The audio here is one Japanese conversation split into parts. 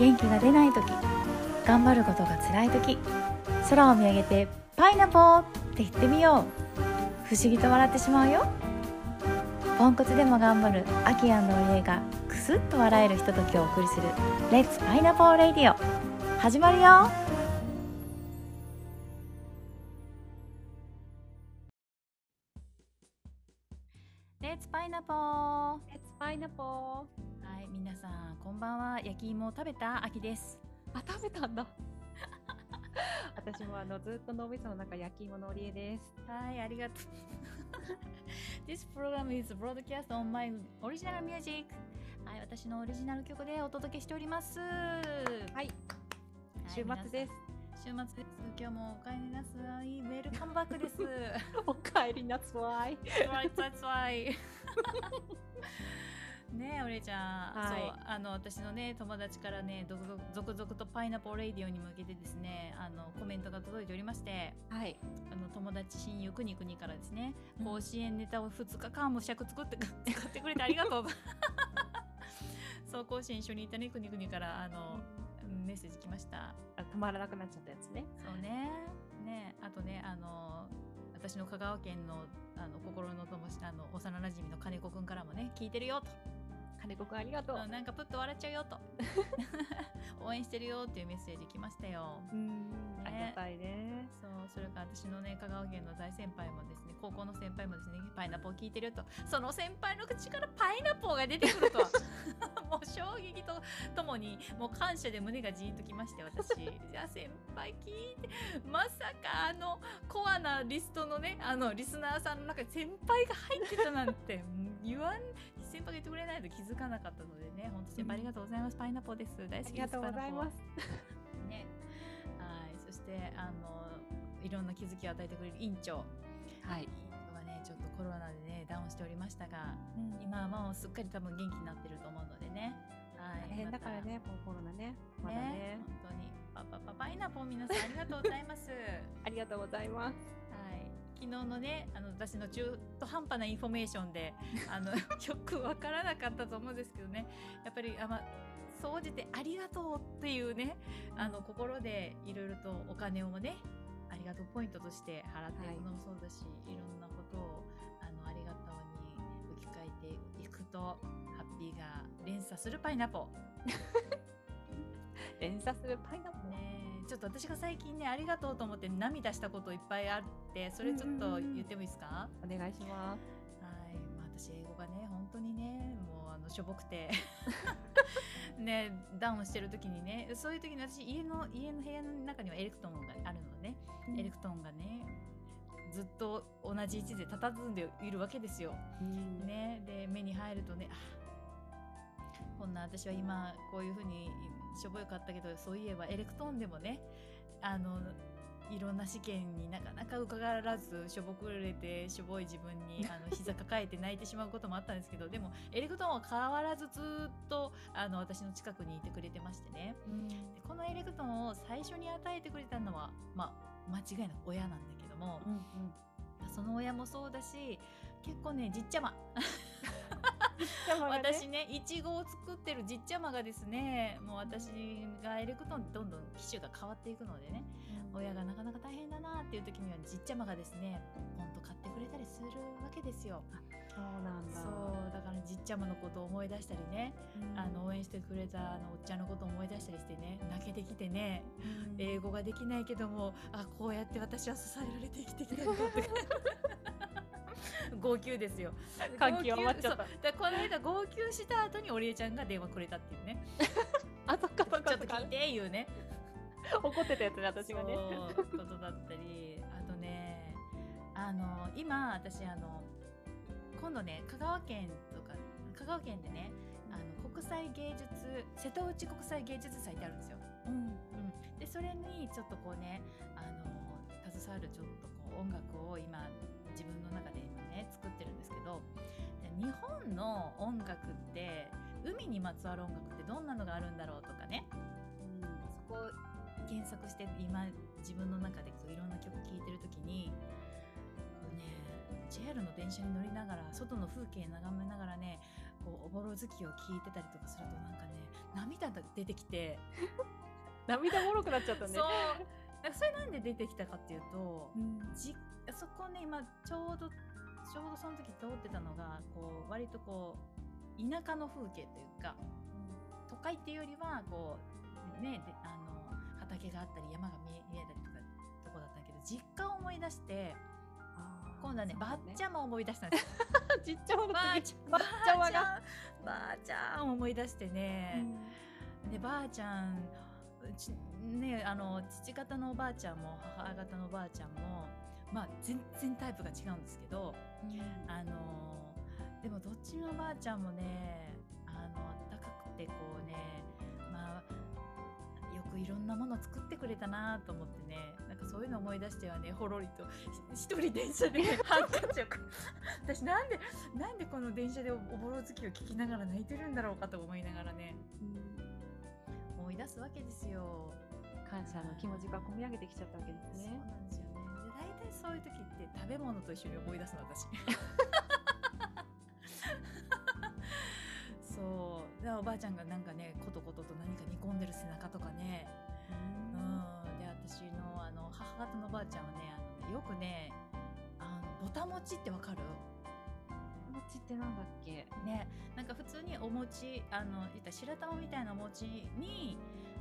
元気が出ない時頑張ることが辛い時空を見上げて「パイナポー!」って言ってみよう。不思議と笑ってしまうよ。ポンコツでも頑張るアキアンの家がクスッと笑えるひとときをお送りする「レッツパイナポーレディオ」始まるよ。レッツパイナポー。It's pineapple. はい、皆さん、こんばんは。焼き芋を食べた秋です。あ、食べたんだ。私もあのずっと脳みその中焼き芋のおりえです。はい、ありがとう。This program is broadcast on my original music. はい、私のオリジナル曲でお届けしております。ははい、い週末です。。週末です。今日もお帰りなさい。ウェルカムバックです。おかえりなさい。That's right, that's right. ねえ、お礼ちゃん、はい。そうあの私のね友達からね続々とパイナポーレイディオに向けてですねあのコメントが届いておりましてはい。あの友達親友くにくにからですね、うん。甲子園ネタを2日間も尺作って使 ってくれてありがとう。そう甲子園一緒に行ったねくにくにからあのメッセージ来ました。あ止まらなくなっちゃったやつね。そうね。ねあとねあの私の香川県のあの心の友あの幼なじみの金子くんからもね聞いてるよと。金子くんありがとう。うんなんかプッと笑っちゃうよと。応援してるよっていうメッセージ来ましたよ。うん、ね。ありがたいね。そうそれから私のね香川県の大先輩もですね高校の先輩もですねパイナポー聞いてるよと。その先輩の口からパイナポーが出てくるとは。もう衝撃とともにもう感謝で胸がジーンときまして私。いや先輩聞いてまさかあのコアなリストのねあのリスナーさんの中に先輩が入ってたなんてうん言わん先輩が言ってくれないと気づかなかったのでね本当先輩ありがとうございます、パイナポーです。大好きですありがとうございます。ね、はい、そしてあのいろんな気づきを与えてくれる院長、はい。院長がねちょっとコロナでねダウンしておりましたが、今今はもうすっかり多分元気になってると思うのでね、はい、大変だからね、もうコロナね。まだね。ね。本当に。パパパパイナポー皆さんありがとうございます。ありがとうございます。はい。昨日のね、あの私の中途半端なインフォメーションで、あの よくわからなかったと思うんですけどね、やっぱりあま総じてありがとうっていうね、あの心でいろいろとお金をね、ありがとうポイントとして払っていくのもそうだし、い、ろんなことをあのありがとうに置き換えていくとハッピーが連鎖するパイナポー。連鎖するパイナップル。ねえちょっと私が最近ねありがとうと思って涙したこといっぱいあってそれちょっと言ってもいいですか、お願いします。はい、まあ、私英語がね本当にねもうあのしょぼくて。ねダウンしてる時にねそういう時に私家の家の部屋の中にはエレクトーンがあるのね、エレクトーンがねずっと同じ位置で佇んでいるわけですよ。うん。ね、で目に入るとねあこんな私は今こういうふうにしょぼかったけどそういえばエレクトーンでもねあのいろんな試験になかなか受からずしょぼくれてしょぼい自分に あの膝抱えて泣いてしまうこともあったんですけどでもエレクトーンは変わらずずっとあの私の近くにいてくれてましてね。うん。でこのエレクトーンを最初に与えてくれたのは、まあ、間違いなく親なんだけども、うんうん。その親もそうだし結構ねじっちゃま私ね いちごを作ってるじっちゃまがですねもう私がエレクトーンどんどん機種が変わっていくのでね親がなかなか大変だなっていう時にはじっちゃまがですねポンと買ってくれたりするわけですよ。そうなんだ。そうだからじっちゃまのことを思い出したりね、うん。あの応援してくれたあのおっちゃんのことを思い出したりしてね泣けてきてねうん。英語ができないけどもあこうやって私は支えられて生きてきたんだって 号泣ですよ感極まっちゃったこの間号泣した後にオリエちゃんが電話くれたっていうね あ、そっかそっかちょっと聞い。ていうね怒ってたやつね、私がね。そうことだったりあとねあの今私あの今度ね香川県とか香川県でねあの国際芸術瀬戸内国際芸術祭ってあるんですよ。うん。うん、でそれにちょっとこうねあの携わるちょっとこう音楽を今自分の中で今ね作ってるんですけどで日本の音楽って海にまつわる音楽ってどんなのがあるんだろうとかね。そこを検索して今自分の中でこういろんな曲聴いてる時にこうね JR の電車に乗りながら外の風景眺めながらねここうおぼろ月を聞いてたりとかするとなんかね涙が出てきて、涙もろくなっちゃったね。それなんで出てきたかっていうと、うん。じそこね今ちょうどちょうどその時通ってたのがこう割とこう田舎の風景というか都会っていうよりはこうねであの畑があったり山が見え見えたりとかとこだったけど実家を思い出して今度はねばっちゃゃんも思い出したんです。ちっちゃいのばあ次ちゃんばっちゃまが？ばあちゃんを思い出してね、でばあちゃんねあの父方のおばあちゃんも母方のおばあちゃんもまあ全然タイプが違うんですけどあのでもどっちのおばあちゃんもねあの高くてこうねまあよくいろんなもの作ってくれたなと思ってねなんかそういうの思い出してはねほろりとひ一人電車で ハンカチを私なんでなんでこの電車でおぼろ月を聞きながら泣いてるんだろうかと思いながらね。思い出すわけですよ。感謝の気持ちが込み上げてきちゃったわけですそうね。なんですよそういう時って食べ物と一緒に思い出すの私。そう。でおばあちゃんがなんかねコトコトと何か煮込んでる背中とかね。うん。で私のあの母方のおばあちゃんはねあのねよくねあのぼたもちってわかる？お餅ってなんだっけ？ねなんか普通にお餅あの言ったら白玉みたいなお餅に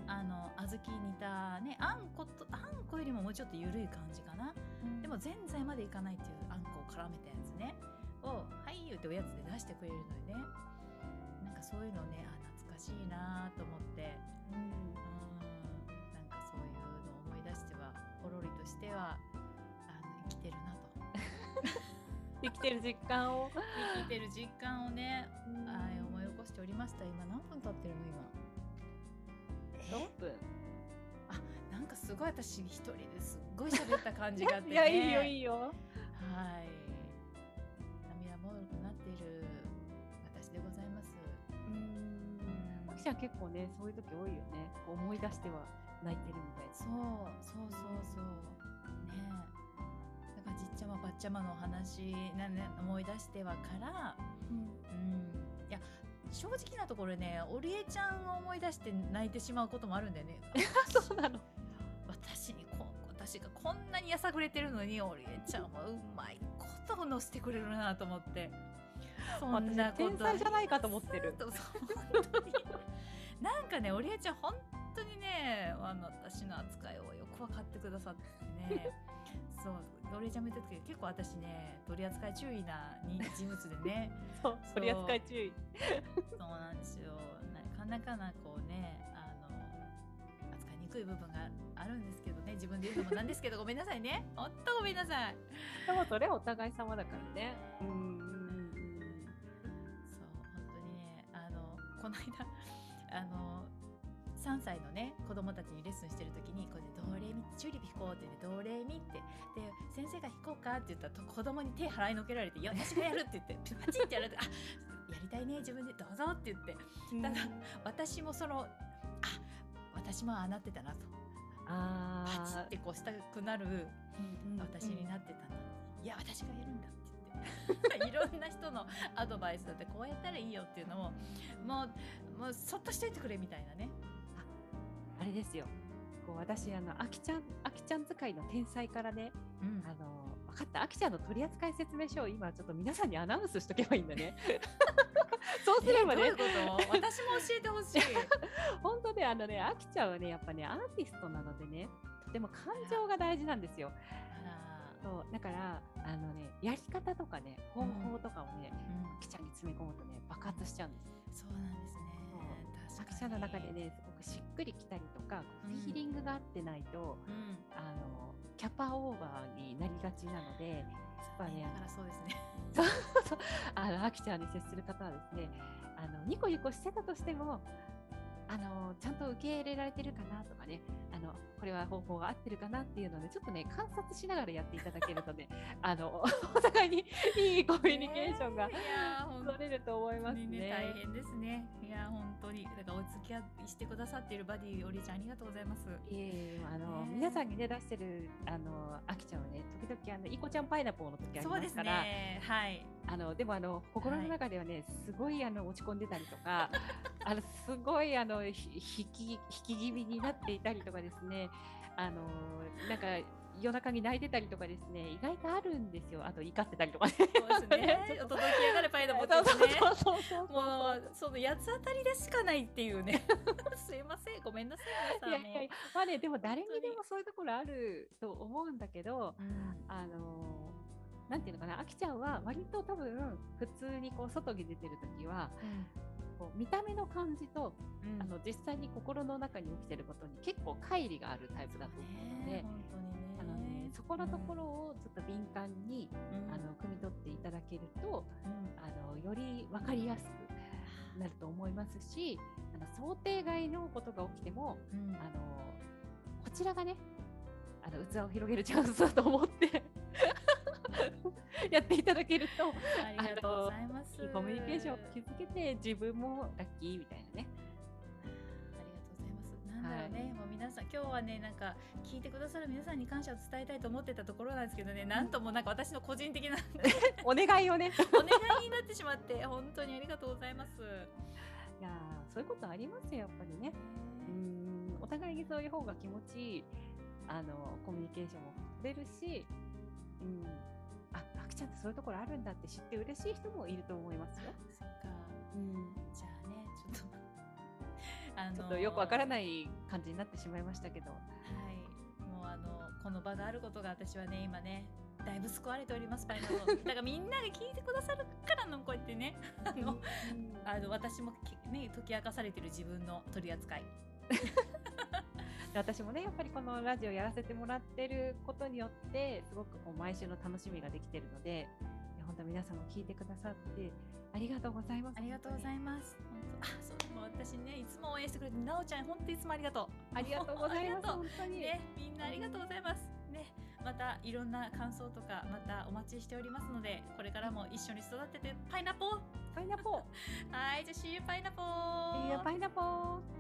あの小豆煮たねあんことあんこよりももうちょっと緩い感じかなでもぜんざいまでいかないっていうあんこを絡めたやつね。を「はい」言うておやつで出してくれるのよね。なんかそういうのねあ懐かしいなと思って。うん。うんなんかそういうのを思い出してはほろりとしてはあの生きてるなと。生きてる実感を。生きてる実感をねはい思い起こしておりました。今何分経ってるの今？六分。なんかすごい私一人ですっごい喋った感じがあって、ね、いやいいよいいよ。はい涙もろくなっている私でございますあきちゃん結構ねそういう時多いよね。こう思い出しては泣いてるみたいな。そうそうそうそうねえだからじっちゃまばっちゃまのお話な、ね、思い出してはからうんいや正直なところねオリエちゃんを思い出して泣いてしまうこともあるんだよね そうなの。私にこ私がこんなにやさぐれてるのにオリエちゃんはうまいことを乗せてくれるなと思って。そんなこと。私天才じゃないかと思ってる。そう本当に。なんかねオリエちゃん本当にねあの私の扱いをよく分かってくださってね。そうオリエちゃんも言ってたけど結構私ね取り扱い注意な人人物でね。そう取り扱い注意。そうなんですよ。なかなかなこうい部分があるんですけどね自分で言うのもなんですけどごめんなさいねほんとごめんなさいでもそれはお互い様だからね。うんそう本当にねあのこの間あの3歳のね子供たちにレッスンしてる時にこうやってドレミチューリップ弾こうって言ってドレミってで先生が弾こうかって言ったらと子供に手払いのけられて「いや私がやる」って言ってパチってやられて「あやりたいね自分でどうぞ」って言って。ただ私もその私もああなってたなと。あパチってこうしたくなるあ私になってたな、いや私がやるんだって言って。いろんな人のアドバイスだってこうやったらいいよっていうのをもうもうそっとしといてくれみたいなね。あれですよ。こう私あのあきちゃんあきちゃん使いの天才からね、うん。あの分かった。あきちゃんの取扱説明書を今ちょっと皆さんにアナウンスしとけばいいんだね。そうすればねえどういう、こと？私も教えてほしい。本当ねあのねあきちゃんはねやっぱねアーティストなのでね、とても感情が大事なんですよ。あそうだからあのねやり方とかね方法とかをね、ら、うん。あきちゃんに詰め込むとね爆発しちゃうんです。そうなんですね確かにあきちゃんの中でねすごくしっくりきたりとか、うん。フィーリングが合ってないとうん。あのキャパオーバーになりがちなのでぱねだからそうですね。あのあきちゃんに接する方はですねあのニコニコしてたとしてもあのちゃんと受け入れられてるかなとかねあのこれは方法が合ってるかなっていうのでちょっとね観察しながらやっていただけるとね あのお互いにいいコミュニケーションがいやー取れると思いますね。ね。大変ですね。いやー本当にだからお付き合いしてくださっているバディおりちゃんありがとうございます。いえいえあの、ね皆さんにね出してるあのあきちゃんはね時々あのいこちゃんパイナポーの時ありそうですますからね。はい。あのでもあの心の中ではね、すごいあの落ち込んでたりとかあのすごいあのひ引き引き気味になっていたりとかですね。あのなんか夜中に泣いてたりとかですね。意外とあるんですよ。あと怒ってたりとかね。そうですね。お届き上がるパイナポテトね。そうそうそうそう。もうその八つ当たりでしかないっていうね。すいません。ごめんなさい皆さんいやいやいや。まあねでも誰にでもそういうところあると思うんだけどうん。あのなんていうのかなあきちゃんは割と多分普通にこう外に出てる時はこう見た目の感じと、うん。あの実際に心の中に起きてることに結構乖離があるタイプだと思うので、あのねそこのところをちょっと敏感に、うん。あの汲み取っていただけるとうん。あのより分かりやすくなると思いますしあの想定外のことが起きてもうん。あのこちらがねあの器を広げるチャンスだと思って やっていただけるとありがとうございますいいコミュニケーションを築けて自分もラッキーみたいなね。ありがとうございます。なんだろうね、もう皆さん今日はねなんか聞いてくださる皆さんに感謝を伝えたいと思ってたところなんですけどね、なんともなんか私の個人的な お願いをね。お願いになってしまって本当にありがとうございます。いやーそういうことありますよやっぱりね。うーんお互いにそういう方が気持ちいいあのコミュニケーションも取れるし、うん、ちゃんってそういうところあるんだって知って嬉しい人もいると思いますよ。そっか。うん、じゃあねちょっと あのちょっとよくわからい。ない感じになってしまいましたけど。はい。もうあのこの場があることが私はね今ね。だいぶ救われておりますパイナップルだからみんなが聞いてくださるからのこうやってね あのうんあの私もきね解き明かされてる自分の取り扱いで私もねやっぱりこのラジオやらせてもらってることによってすごくこう毎週の楽しみができてるので本当皆さんも聞いてくださってありがとうございますありがとうございます。本当あ、そうでも私ね、いつも応援してくれて、なおちゃん、本当いつもありがとう。ありがとうございます本当に、ね、みんなありがとうございます。ね、またいろんな感想とか、またお待ちしておりますので、これからも一緒に育てて、パイナポー。パイナポー はい、じゃあ、See you パイナポー。いやパイナポー